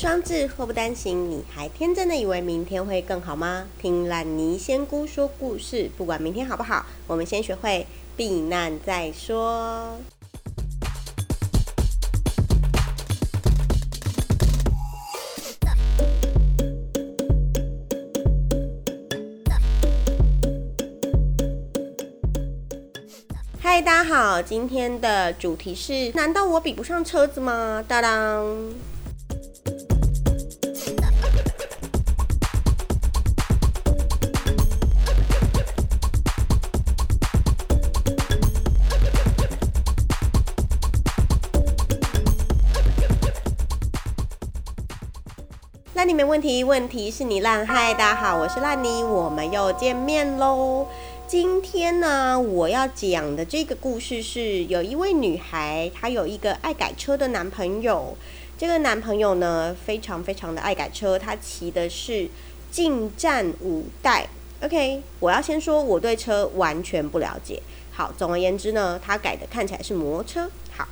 双至，祸不单行，你还天真的以为明天会更好吗？听烂泥仙姑说故事，不管明天好不好，我们先学会避难再说。嗨，大家好，今天的主题是：难道我比不上车子吗？当当。烂泥没问题，问题是你烂。嗨，大家好，我是烂泥，我们又见面喽。今天呢，我要讲的这个故事是，有一位女孩，她有一个爱改车的男朋友。这个男朋友呢，非常非常的爱改车，他骑的是进站五代。OK，我要先说，我对车完全不了解。好，总而言之呢，他改的看起来是摩托车。好，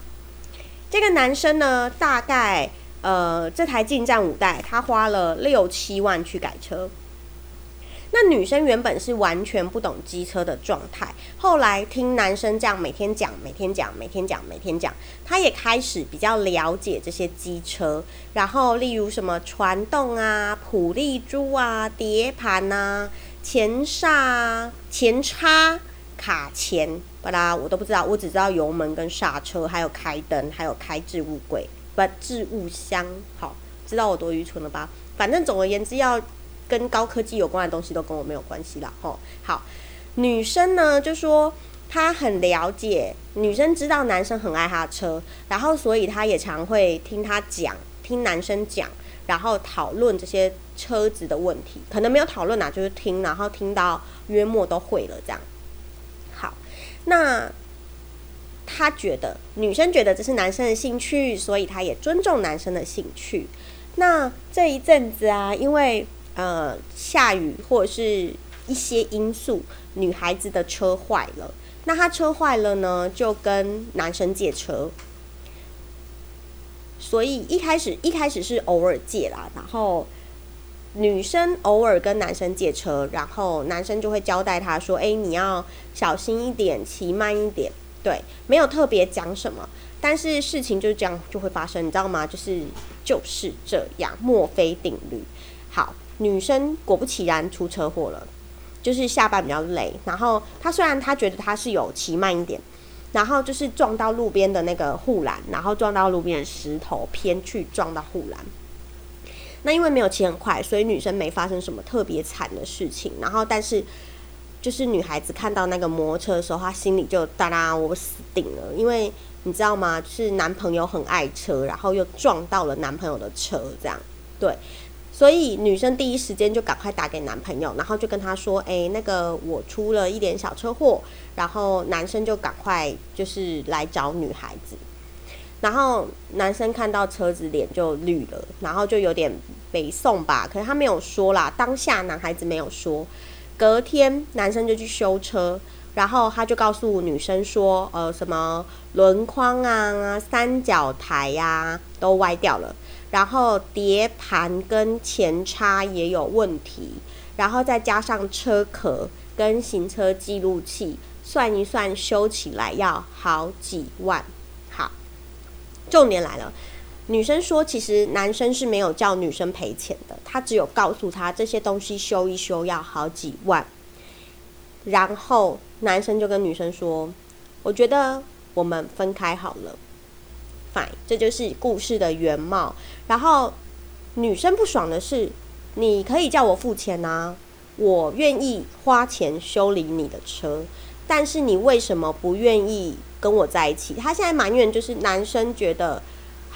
这个男生呢，大概。呃，这台进站五代，他花了六七万去改车。那女生原本是完全不懂机车的状态，后来听男生这样每天讲、每天讲、每天讲、每天讲，她也开始比较了解这些机车。然后，例如什么传动啊、普利珠啊、碟盘啊、前刹、前叉、卡钳，巴拉我都不知道，我只知道油门跟刹车，还有开灯，还有开置物柜。把置物箱，好，知道我多愚蠢了吧？反正总而言之，要跟高科技有关的东西都跟我没有关系了。吼，好，女生呢就说她很了解，女生知道男生很爱她的车，然后所以她也常会听他讲，听男生讲，然后讨论这些车子的问题，可能没有讨论啊，就是听，然后听到约莫都会了这样。好，那。他觉得女生觉得这是男生的兴趣，所以他也尊重男生的兴趣。那这一阵子啊，因为呃下雨或者是一些因素，女孩子的车坏了。那她车坏了呢，就跟男生借车。所以一开始一开始是偶尔借啦，然后女生偶尔跟男生借车，然后男生就会交代她说：“哎，你要小心一点，骑慢一点。”对，没有特别讲什么，但是事情就是这样就会发生，你知道吗？就是就是这样，墨菲定律。好，女生果不其然出车祸了，就是下班比较累，然后她虽然她觉得她是有骑慢一点，然后就是撞到路边的那个护栏，然后撞到路边的石头，偏去撞到护栏。那因为没有骑很快，所以女生没发生什么特别惨的事情，然后但是。就是女孩子看到那个摩托车的时候，她心里就哒啦，我死定了。因为你知道吗？是男朋友很爱车，然后又撞到了男朋友的车，这样对。所以女生第一时间就赶快打给男朋友，然后就跟他说：“哎，那个我出了一点小车祸。”然后男生就赶快就是来找女孩子。然后男生看到车子脸就绿了，然后就有点北宋吧，可是他没有说啦，当下男孩子没有说。隔天，男生就去修车，然后他就告诉女生说：“呃，什么轮框啊、三角台呀都歪掉了，然后碟盘跟前叉也有问题，然后再加上车壳跟行车记录器，算一算修起来要好几万。”好，重点来了。女生说：“其实男生是没有叫女生赔钱的，他只有告诉她这些东西修一修要好几万。”然后男生就跟女生说：“我觉得我们分开好了。”Fine，这就是故事的原貌。然后女生不爽的是：“你可以叫我付钱啊，我愿意花钱修理你的车，但是你为什么不愿意跟我在一起？”他现在埋怨就是男生觉得。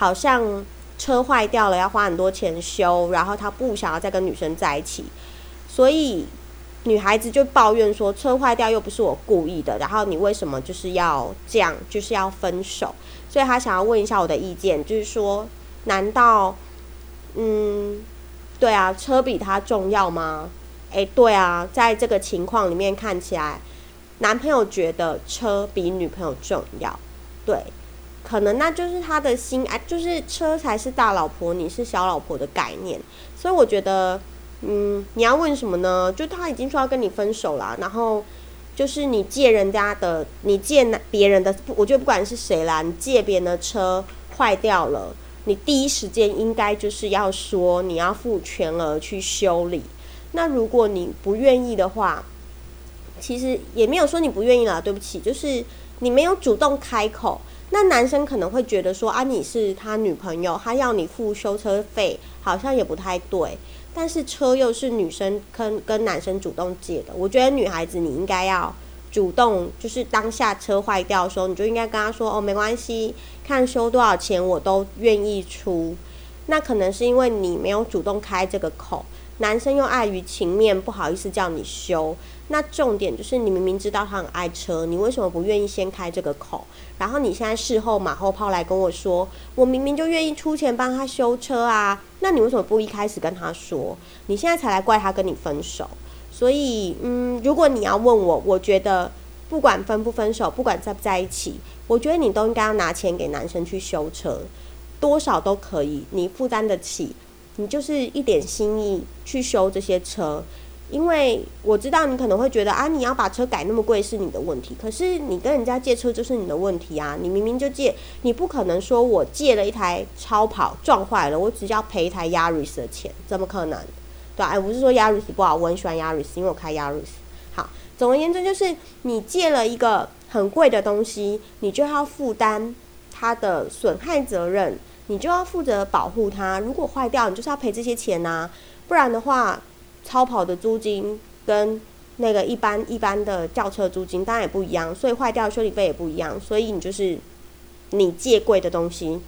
好像车坏掉了，要花很多钱修，然后他不想要再跟女生在一起，所以女孩子就抱怨说：车坏掉又不是我故意的，然后你为什么就是要这样，就是要分手？所以他想要问一下我的意见，就是说，难道，嗯，对啊，车比他重要吗？诶，对啊，在这个情况里面看起来，男朋友觉得车比女朋友重要，对。可能那就是他的心爱，就是车才是大老婆，你是小老婆的概念。所以我觉得，嗯，你要问什么呢？就他已经说要跟你分手啦，然后就是你借人家的，你借别人的，我觉得不管是谁啦，你借别人的车坏掉了，你第一时间应该就是要说你要付全额去修理。那如果你不愿意的话，其实也没有说你不愿意啦，对不起，就是你没有主动开口。那男生可能会觉得说啊，你是他女朋友，他要你付修车费，好像也不太对。但是车又是女生跟跟男生主动借的，我觉得女孩子你应该要主动，就是当下车坏掉的时候，你就应该跟他说哦，没关系，看修多少钱我都愿意出。那可能是因为你没有主动开这个口。男生又碍于情面，不好意思叫你修。那重点就是，你明明知道他很爱车，你为什么不愿意先开这个口？然后你现在事后马后炮来跟我说，我明明就愿意出钱帮他修车啊，那你为什么不一开始跟他说？你现在才来怪他跟你分手？所以，嗯，如果你要问我，我觉得不管分不分手，不管在不在一起，我觉得你都应该要拿钱给男生去修车，多少都可以，你负担得起。你就是一点心意去修这些车，因为我知道你可能会觉得啊，你要把车改那么贵是你的问题。可是你跟人家借车就是你的问题啊！你明明就借，你不可能说我借了一台超跑撞坏了，我只要赔一台 Yaris 的钱，怎么可能？对哎，不是说 Yaris 不好，我很喜欢 Yaris，因为我开 Yaris。好，总而言之就是你借了一个很贵的东西，你就要负担它的损害责任。你就要负责保护它，如果坏掉，你就是要赔这些钱呐。不然的话，超跑的租金跟那个一般一般的轿车租金当然也不一样，所以坏掉修理费也不一样。所以你就是你借贵的东西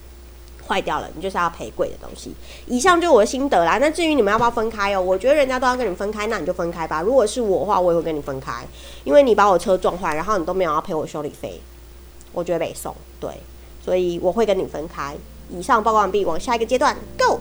坏掉了，你就是要赔贵的东西。以上就是我的心得啦。那至于你们要不要分开哦？我觉得人家都要跟你分开，那你就分开吧。如果是我的话，我也会跟你分开，因为你把我车撞坏，然后你都没有要赔我修理费，我觉得没送。对，所以我会跟你分开。以上报告完毕，往下一个阶段，Go。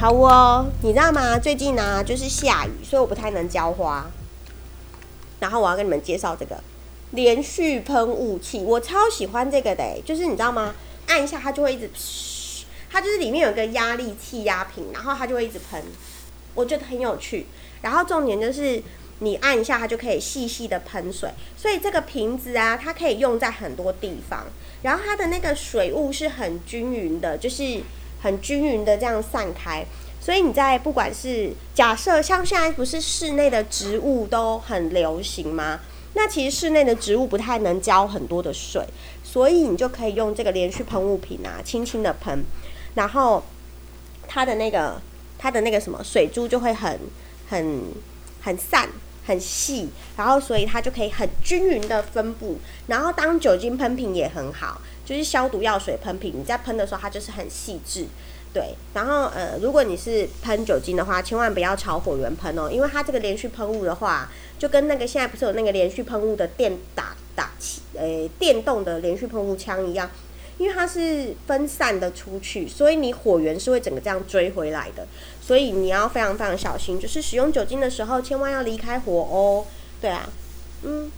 好哦，你知道吗？最近呢，就是下雨，所以我不太能浇花。然后我要跟你们介绍这个。连续喷雾器，我超喜欢这个的，就是你知道吗？按一下它就会一直，它就是里面有一个压力气压瓶，然后它就会一直喷，我觉得很有趣。然后重点就是你按一下它就可以细细的喷水，所以这个瓶子啊，它可以用在很多地方。然后它的那个水雾是很均匀的，就是很均匀的这样散开。所以你在不管是假设像现在不是室内的植物都很流行吗？那其实室内的植物不太能浇很多的水，所以你就可以用这个连续喷雾瓶啊，轻轻的喷，然后它的那个它的那个什么水珠就会很很很散很细，然后所以它就可以很均匀的分布，然后当酒精喷瓶也很好，就是消毒药水喷瓶，你在喷的时候它就是很细致。对，然后呃，如果你是喷酒精的话，千万不要朝火源喷哦，因为它这个连续喷雾的话，就跟那个现在不是有那个连续喷雾的电打打气，呃，电动的连续喷雾枪一样，因为它是分散的出去，所以你火源是会整个这样追回来的，所以你要非常非常小心，就是使用酒精的时候，千万要离开火哦。对啊，嗯，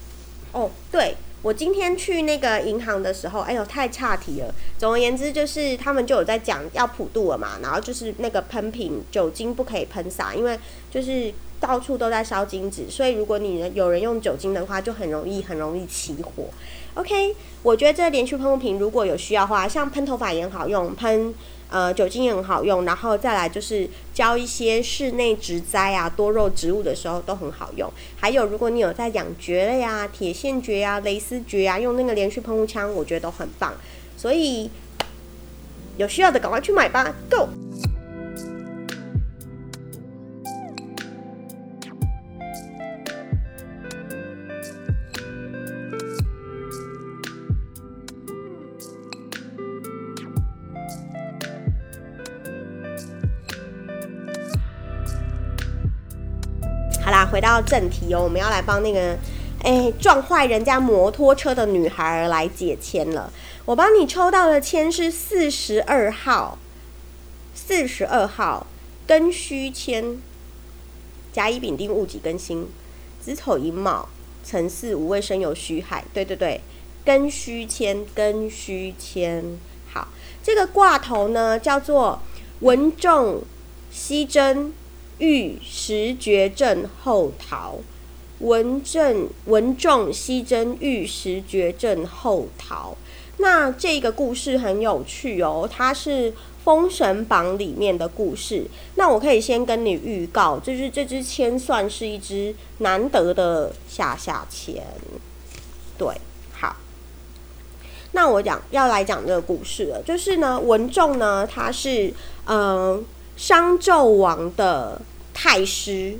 哦，对。我今天去那个银行的时候，哎呦，太差题了。总而言之，就是他们就有在讲要普渡了嘛，然后就是那个喷瓶酒精不可以喷洒，因为就是到处都在烧金纸，所以如果你有人用酒精的话，就很容易很容易起火。OK，我觉得这连续喷雾瓶如果有需要的话，像喷头发也很好用，喷。呃，酒精也很好用，然后再来就是浇一些室内植栽啊、多肉植物的时候都很好用。还有，如果你有在养蕨类啊、铁线蕨啊、蕾丝蕨啊，用那个连续喷雾枪，我觉得都很棒。所以有需要的赶快去买吧，Go！回到正题哦，我们要来帮那个哎撞坏人家摩托车的女孩来解签了。我帮你抽到的签是四十二号，四十二号庚戌签，甲乙丙丁戊己庚辛，子丑寅卯辰巳午未申酉戌亥。对对对，庚戌签，庚戌签。好，这个卦头呢叫做文仲西征。遇时绝症后逃，文正文仲西征遇时绝症后逃。那这个故事很有趣哦，它是《封神榜》里面的故事。那我可以先跟你预告，就是这支签算是一支难得的下下签。对，好。那我讲要来讲这个故事了，就是呢，文仲呢，他是嗯商纣王的。太师，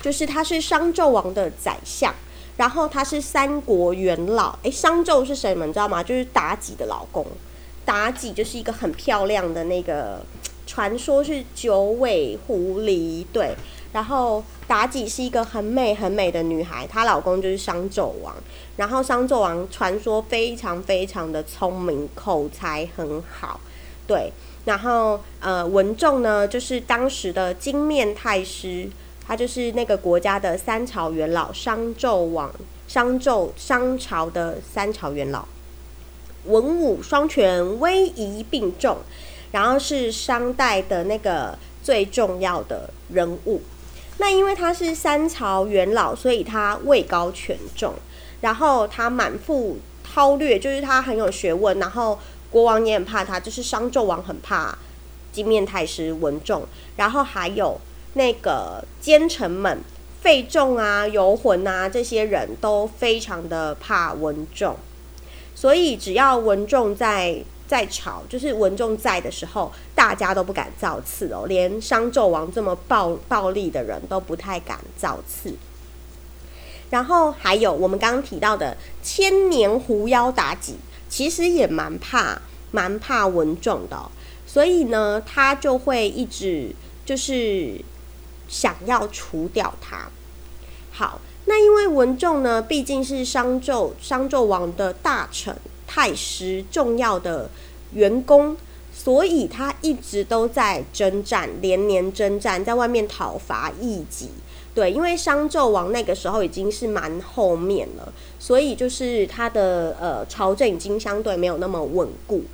就是他是商纣王的宰相，然后他是三国元老。诶，商纣是谁？你们知道吗？就是妲己的老公。妲己就是一个很漂亮的那个，传说是九尾狐狸。对，然后妲己是一个很美很美的女孩，她老公就是商纣王。然后商纣王传说非常非常的聪明，口才很好。对。然后，呃，文仲呢，就是当时的金面太师，他就是那个国家的三朝元老，商纣王，商纣商朝的三朝元老，文武双全，威仪并重，然后是商代的那个最重要的人物。那因为他是三朝元老，所以他位高权重，然后他满腹韬略，就是他很有学问，然后。国王也很怕他，就是商纣王很怕金面太师文仲，然后还有那个奸臣们费仲啊、游魂啊，这些人都非常的怕文仲，所以只要文仲在在朝，就是文仲在的时候，大家都不敢造次哦，连商纣王这么暴暴力的人都不太敢造次。然后还有我们刚刚提到的千年狐妖妲己。其实也蛮怕，蛮怕文仲的，所以呢，他就会一直就是想要除掉他。好，那因为文仲呢，毕竟是商纣商纣王的大臣、太师、重要的员工，所以他一直都在征战，连年征战，在外面讨伐异己。对，因为商纣王那个时候已经是蛮后面了，所以就是他的呃朝政已经相对没有那么稳固。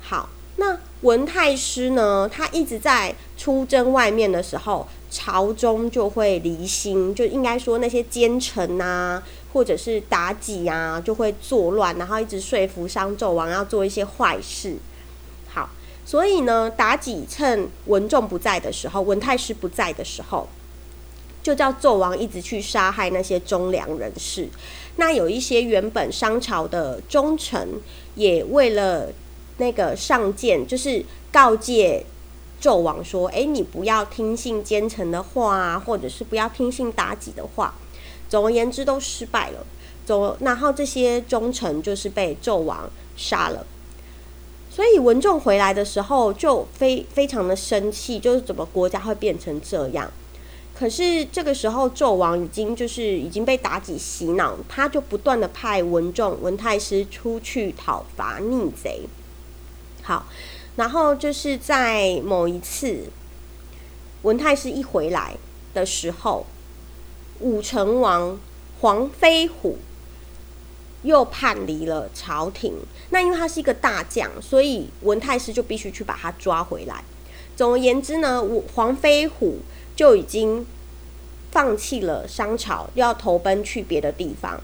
好，那文太师呢，他一直在出征外面的时候，朝中就会离心，就应该说那些奸臣呐，或者是妲己啊，就会作乱，然后一直说服商纣王要做一些坏事。好，所以呢，妲己趁文仲不在的时候，文太师不在的时候。就叫纣王一直去杀害那些忠良人士。那有一些原本商朝的忠臣，也为了那个上谏，就是告诫纣王说：“哎，你不要听信奸臣的话啊，或者是不要听信妲己的话。”总而言之，都失败了。总然后这些忠臣就是被纣王杀了。所以文仲回来的时候就非非常的生气，就是怎么国家会变成这样？可是这个时候，纣王已经就是已经被妲己洗脑，他就不断的派文仲、文太师出去讨伐逆贼。好，然后就是在某一次，文太师一回来的时候，武成王黄飞虎又叛离了朝廷。那因为他是一个大将，所以文太师就必须去把他抓回来。总而言之呢，武黄飞虎。就已经放弃了商朝，要投奔去别的地方。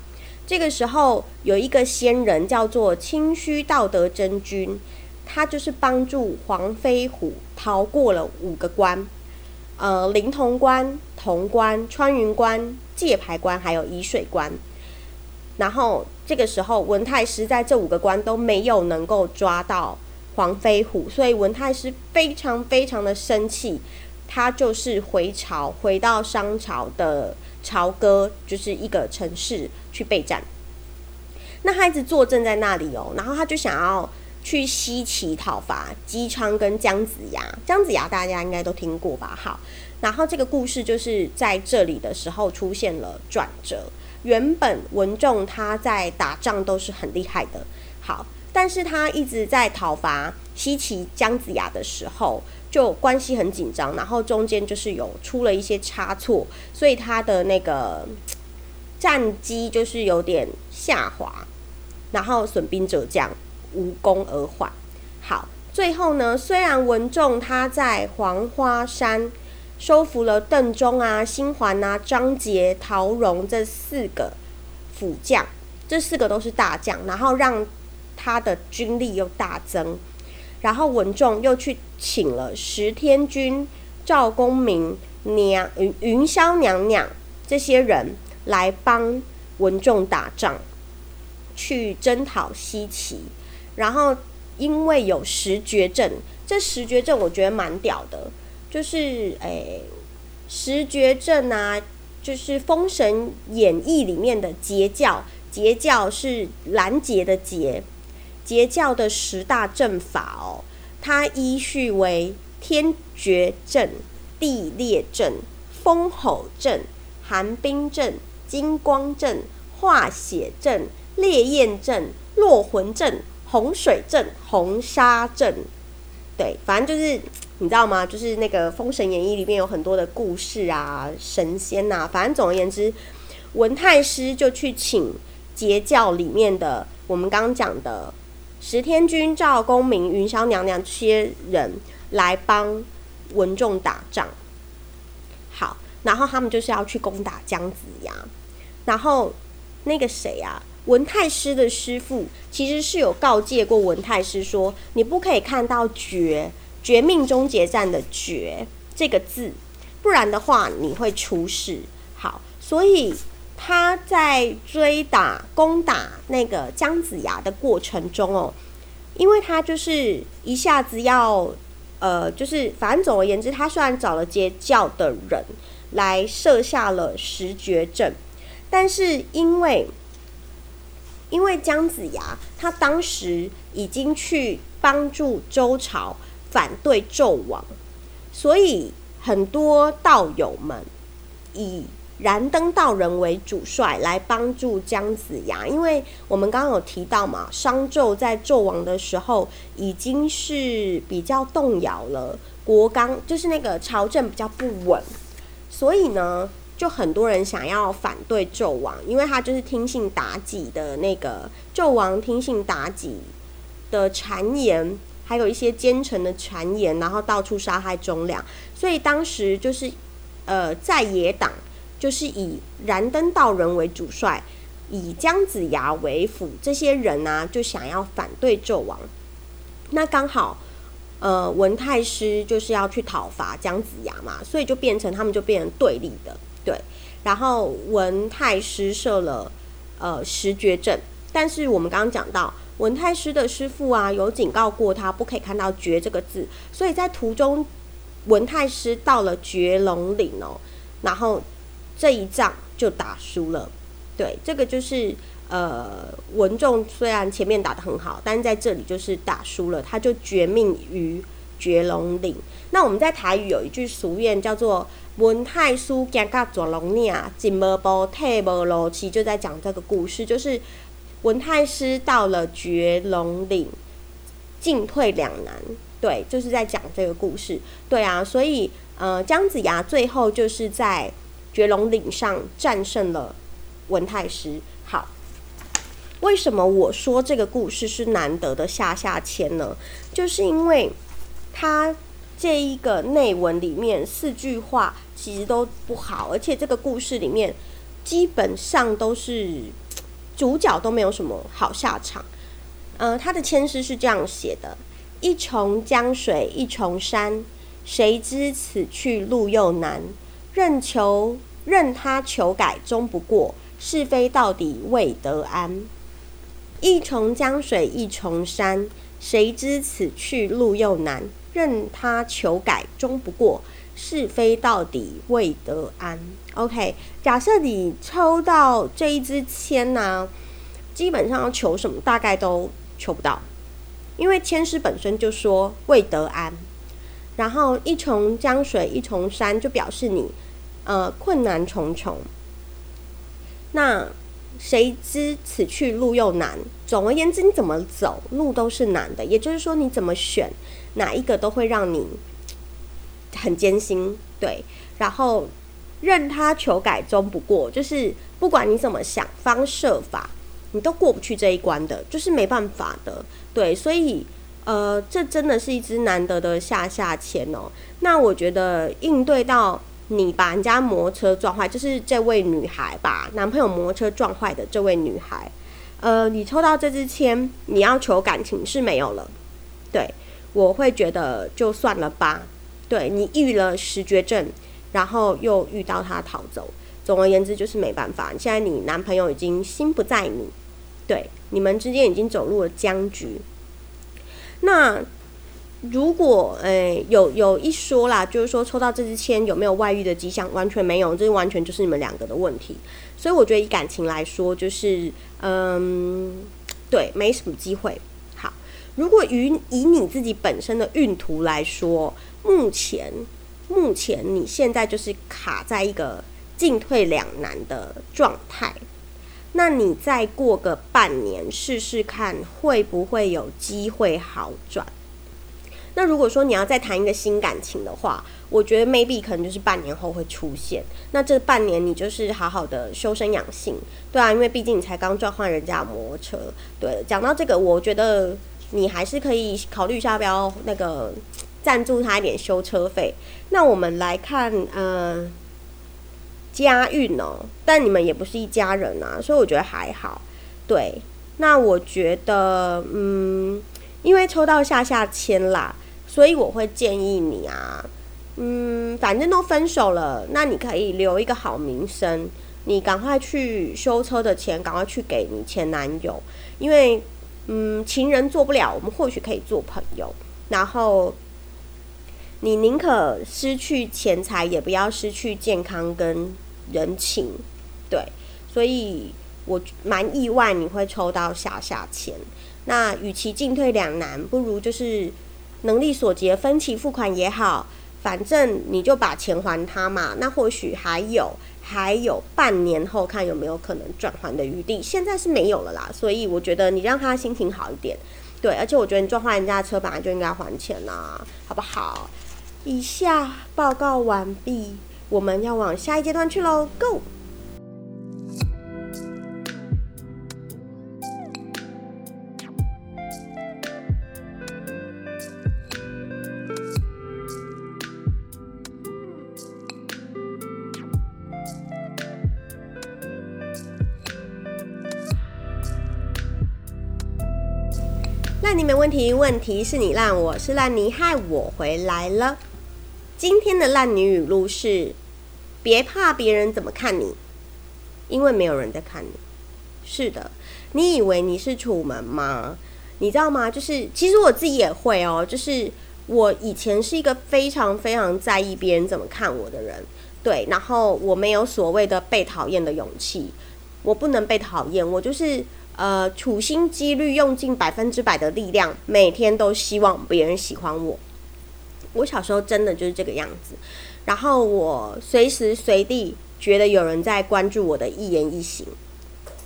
这个时候，有一个仙人叫做清虚道德真君，他就是帮助黄飞虎逃过了五个关，呃，灵潼关、潼关、穿云关、界牌关，还有沂水关。然后这个时候，文太师在这五个关都没有能够抓到黄飞虎，所以文太师非常非常的生气。他就是回朝，回到商朝的朝歌，就是一个城市去备战。那他一直坐镇在那里哦，然后他就想要去西岐讨伐姬昌跟姜子牙。姜子牙大家应该都听过吧？好，然后这个故事就是在这里的时候出现了转折。原本文仲他在打仗都是很厉害的，好，但是他一直在讨伐西岐姜子牙的时候，就关系很紧张，然后中间就是有出了一些差错，所以他的那个战绩就是有点下滑，然后损兵折将，无功而返。好，最后呢，虽然文仲他在黄花山。收服了邓忠啊、辛桓啊、张杰、陶荣这四个辅将，这四个都是大将，然后让他的军力又大增。然后文仲又去请了石天君、赵公明、娘云云霄娘娘这些人来帮文仲打仗，去征讨西岐。然后因为有十绝阵，这十绝阵我觉得蛮屌的。就是诶，十绝阵啊，就是《封神演义》里面的截教，截教是拦截的截，截教的十大阵法哦，它依序为天绝阵、地裂阵、风吼阵、寒冰阵、金光阵、化血阵、烈焰阵、落魂阵、洪水阵、红沙阵，对，反正就是。你知道吗？就是那个《封神演义》里面有很多的故事啊，神仙呐，反正总而言之，文太师就去请截教里面的我们刚刚讲的十天君、赵公明、云霄娘娘这些人来帮文仲打仗。好，然后他们就是要去攻打姜子牙。然后那个谁啊，文太师的师傅其实是有告诫过文太师说，你不可以看到绝。绝命终结战的“绝”这个字，不然的话你会出事。好，所以他在追打、攻打那个姜子牙的过程中哦，因为他就是一下子要，呃，就是反正总而言之，他虽然找了截教的人来设下了十绝阵，但是因为因为姜子牙他当时已经去帮助周朝。反对纣王，所以很多道友们以燃灯道人为主帅来帮助姜子牙。因为我们刚刚有提到嘛，商纣在纣王的时候已经是比较动摇了，国纲就是那个朝政比较不稳，所以呢，就很多人想要反对纣王，因为他就是听信妲己的那个纣王听信妲己的谗言。还有一些奸臣的谗言，然后到处杀害忠良，所以当时就是，呃，在野党就是以燃灯道人为主帅，以姜子牙为辅，这些人呢就想要反对纣王。那刚好，呃，文太师就是要去讨伐姜子牙嘛，所以就变成他们就变成对立的，对。然后文太师设了呃十绝阵，但是我们刚刚讲到。文太师的师傅啊，有警告过他不可以看到“绝”这个字，所以在途中，文太师到了绝龙岭哦，然后这一仗就打输了。对，这个就是呃，文仲虽然前面打的很好，但是在这里就是打输了，他就绝命于绝龙岭。那我们在台语有一句俗谚叫做“文太师惊到绝龙岭，进无步，退无路”，其实就在讲这个故事，就是。文太师到了绝龙岭，进退两难。对，就是在讲这个故事。对啊，所以呃，姜子牙最后就是在绝龙岭上战胜了文太师。好，为什么我说这个故事是难得的下下签呢？就是因为他这一个内文里面四句话其实都不好，而且这个故事里面基本上都是。主角都没有什么好下场，呃，他的签诗是这样写的：一重江水一重山，谁知此去路又难？任求任他求改终不过，是非到底未得安。一重江水一重山，谁知此去路又难？任他求改终不过。是非到底未得安。OK，假设你抽到这一支签呢，基本上要求什么，大概都求不到，因为签师本身就说未得安。然后一重江水一重山，就表示你呃困难重重。那谁知此去路又难？总而言之，你怎么走路都是难的。也就是说，你怎么选哪一个都会让你很艰辛。对，然后任他求改终不过，就是不管你怎么想方设法，你都过不去这一关的，就是没办法的。对，所以呃，这真的是一支难得的下下签哦。那我觉得应对到。你把人家摩托车撞坏，就是这位女孩把男朋友摩托车撞坏的这位女孩。呃，你抽到这支签，你要求感情是没有了。对，我会觉得就算了吧。对你遇了十绝症，然后又遇到他逃走，总而言之就是没办法。现在你男朋友已经心不在你，对，你们之间已经走入了僵局。那。如果诶有有一说啦，就是说抽到这支签有没有外遇的迹象？完全没有，这完全就是你们两个的问题。所以我觉得以感情来说，就是嗯，对，没什么机会。好，如果以以你自己本身的运途来说，目前目前你现在就是卡在一个进退两难的状态。那你再过个半年试试看，会不会有机会好转？那如果说你要再谈一个新感情的话，我觉得 maybe 可能就是半年后会出现。那这半年你就是好好的修身养性，对啊，因为毕竟你才刚转换人家摩托车。对，讲到这个，我觉得你还是可以考虑一下，不要那个赞助他一点修车费。那我们来看，呃，家运哦，但你们也不是一家人啊，所以我觉得还好。对，那我觉得，嗯，因为抽到下下签啦。所以我会建议你啊，嗯，反正都分手了，那你可以留一个好名声，你赶快去修车的钱，赶快去给你前男友，因为，嗯，情人做不了，我们或许可以做朋友。然后，你宁可失去钱财，也不要失去健康跟人情，对。所以我蛮意外你会抽到下下签。那与其进退两难，不如就是。能力所及分期付款也好，反正你就把钱还他嘛。那或许还有还有半年后看有没有可能转还的余地。现在是没有了啦，所以我觉得你让他心情好一点。对，而且我觉得你撞坏人家车本来就应该还钱啦，好不好？以下报告完毕，我们要往下一阶段去喽，Go！烂泥没问题，问题是你烂，我是烂泥，害我回来了。今天的烂女语录是：别怕别人怎么看你，因为没有人在看你。是的，你以为你是楚门吗？你知道吗？就是其实我自己也会哦，就是我以前是一个非常非常在意别人怎么看我的人，对，然后我没有所谓的被讨厌的勇气，我不能被讨厌，我就是。呃，处心积虑用尽百分之百的力量，每天都希望别人喜欢我。我小时候真的就是这个样子，然后我随时随地觉得有人在关注我的一言一行。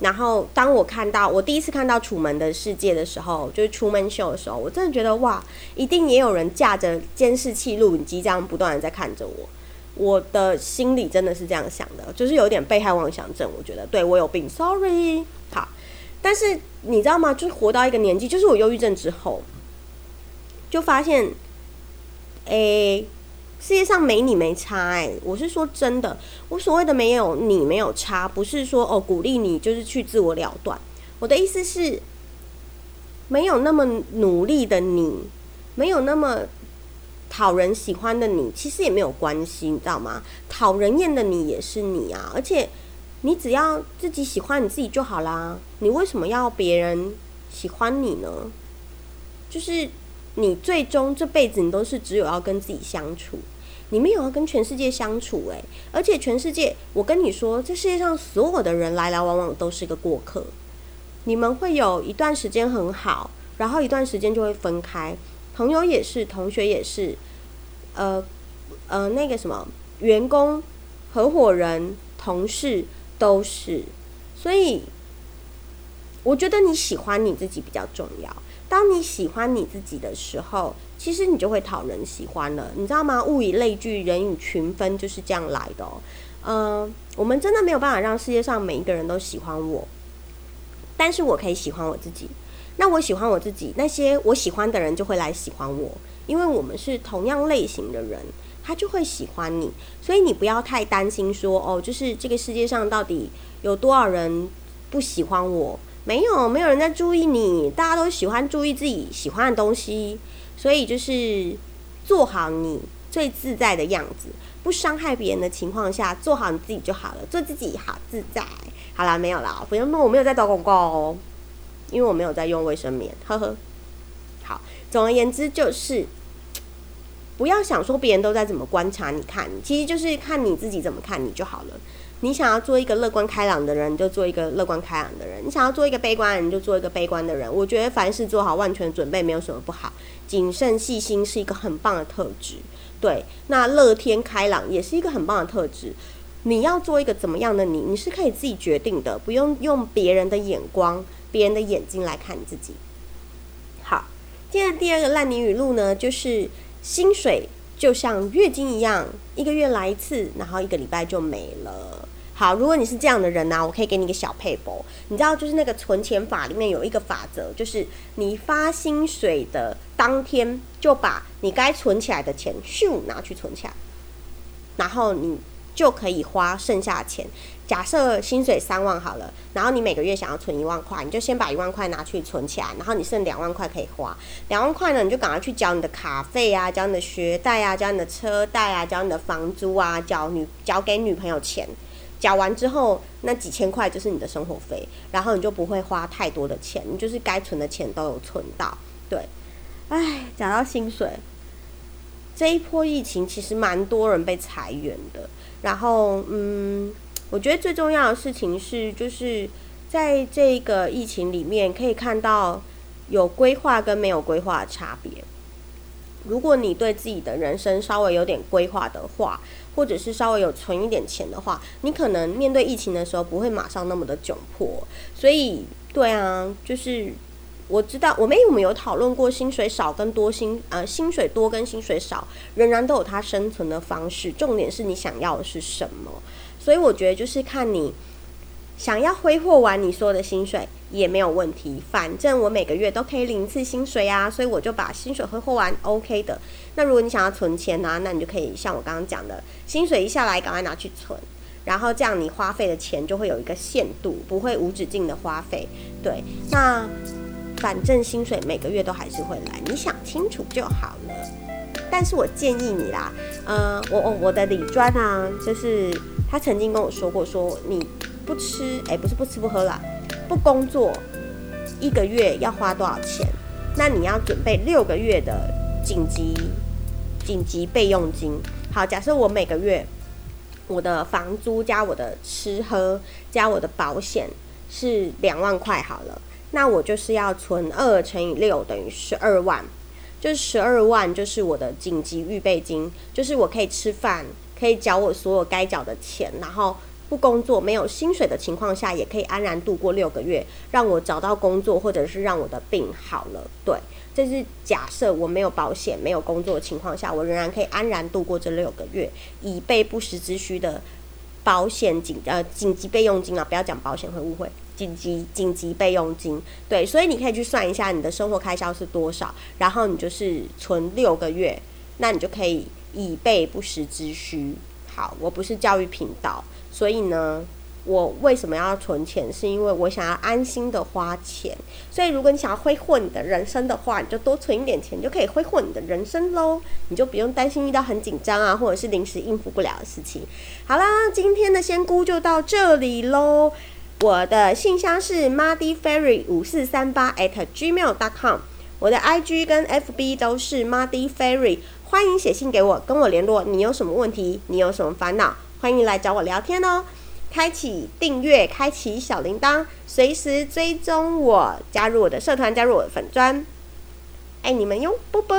然后当我看到我第一次看到《楚门的世界》的时候，就是《楚门秀》的时候，我真的觉得哇，一定也有人架着监视器、录影机这样不断的在看着我。我的心里真的是这样想的，就是有点被害妄想症。我觉得对我有病，sorry。好。但是你知道吗？就是活到一个年纪，就是我忧郁症之后，就发现，诶，世界上没你没差。哎，我是说真的，我所谓的没有你没有差，不是说哦鼓励你就是去自我了断。我的意思是，没有那么努力的你，没有那么讨人喜欢的你，其实也没有关系，你知道吗？讨人厌的你也是你啊，而且。你只要自己喜欢你自己就好啦，你为什么要别人喜欢你呢？就是你最终这辈子你都是只有要跟自己相处，你没有要跟全世界相处诶，而且全世界，我跟你说，这世界上所有的人来来往往都是个过客，你们会有一段时间很好，然后一段时间就会分开，朋友也是，同学也是，呃呃，那个什么员工、合伙人、同事。都是，所以我觉得你喜欢你自己比较重要。当你喜欢你自己的时候，其实你就会讨人喜欢了，你知道吗？物以类聚，人以群分，就是这样来的。嗯，我们真的没有办法让世界上每一个人都喜欢我，但是我可以喜欢我自己。那我喜欢我自己，那些我喜欢的人就会来喜欢我，因为我们是同样类型的人，他就会喜欢你。所以你不要太担心说，哦，就是这个世界上到底有多少人不喜欢我。没有，没有人在注意你，大家都喜欢注意自己喜欢的东西，所以就是做好你最自在的样子，不伤害别人的情况下，做好你自己就好了，做自己好自在。好啦，没有啦，不用弄，我没有在找广告哦，因为我没有在用卫生棉，呵呵。好，总而言之就是，不要想说别人都在怎么观察你看，其实就是看你自己怎么看你就好了。你想要做一个乐观开朗的人，就做一个乐观开朗的人；你想要做一个悲观的人，就做一个悲观的人。我觉得凡事做好万全准备，没有什么不好。谨慎细心是一个很棒的特质，对。那乐天开朗也是一个很棒的特质。你要做一个怎么样的你，你是可以自己决定的，不用用别人的眼光、别人的眼睛来看你自己。好，接着第二个烂泥语录呢，就是薪水就像月经一样，一个月来一次，然后一个礼拜就没了。好，如果你是这样的人呢，我可以给你一个小配博。你知道，就是那个存钱法里面有一个法则，就是你发薪水的当天，就把你该存起来的钱咻拿去存起来，然后你就可以花剩下的钱。假设薪水三万好了，然后你每个月想要存一万块，你就先把一万块拿去存起来，然后你剩两万块可以花。两万块呢，你就赶快去交你的卡费啊，交你的学贷啊，交你的车贷啊，交你的房租啊，交女交给女朋友钱。缴完之后，那几千块就是你的生活费，然后你就不会花太多的钱，你就是该存的钱都有存到。对，唉，讲到薪水，这一波疫情其实蛮多人被裁员的。然后，嗯，我觉得最重要的事情是，就是在这个疫情里面，可以看到有规划跟没有规划的差别。如果你对自己的人生稍微有点规划的话，或者是稍微有存一点钱的话，你可能面对疫情的时候不会马上那么的窘迫。所以，对啊，就是我知道我们我们有讨论过薪水少跟多薪呃薪水多跟薪水少仍然都有它生存的方式。重点是你想要的是什么。所以我觉得就是看你。想要挥霍完你所有的薪水也没有问题，反正我每个月都可以领一次薪水啊，所以我就把薪水挥霍完，OK 的。那如果你想要存钱呢，那你就可以像我刚刚讲的，薪水一下来赶快拿去存，然后这样你花费的钱就会有一个限度，不会无止境的花费。对，那反正薪水每个月都还是会来，你想清楚就好了。但是我建议你啦，呃，我我我的李专啊，就是他曾经跟我说过，说你。不吃，哎，不是不吃不喝啦，不工作，一个月要花多少钱？那你要准备六个月的紧急紧急备用金。好，假设我每个月我的房租加我的吃喝加我的保险是两万块好了，那我就是要存二乘以六等于十二万，就是十二万就是我的紧急预备金，就是我可以吃饭，可以缴我所有该缴的钱，然后。不工作没有薪水的情况下，也可以安然度过六个月，让我找到工作，或者是让我的病好了。对，这是假设我没有保险、没有工作的情况下，我仍然可以安然度过这六个月，以备不时之需的保险紧呃紧急备用金啊！不要讲保险会误会，紧急紧急备用金。对，所以你可以去算一下你的生活开销是多少，然后你就是存六个月，那你就可以以备不时之需。好，我不是教育频道。所以呢，我为什么要存钱？是因为我想要安心的花钱。所以，如果你想要挥霍你的人生的话，你就多存一点钱，就可以挥霍你的人生喽。你就不用担心遇到很紧张啊，或者是临时应付不了的事情。好啦，今天的仙姑就到这里喽。我的信箱是 muddy fairy 五四三八 at gmail dot com。我的 IG 跟 FB 都是 muddy fairy，欢迎写信给我，跟我联络。你有什么问题？你有什么烦恼？欢迎来找我聊天哦！开启订阅，开启小铃铛，随时追踪我，加入我的社团，加入我的粉砖，爱你们哟，啵啵。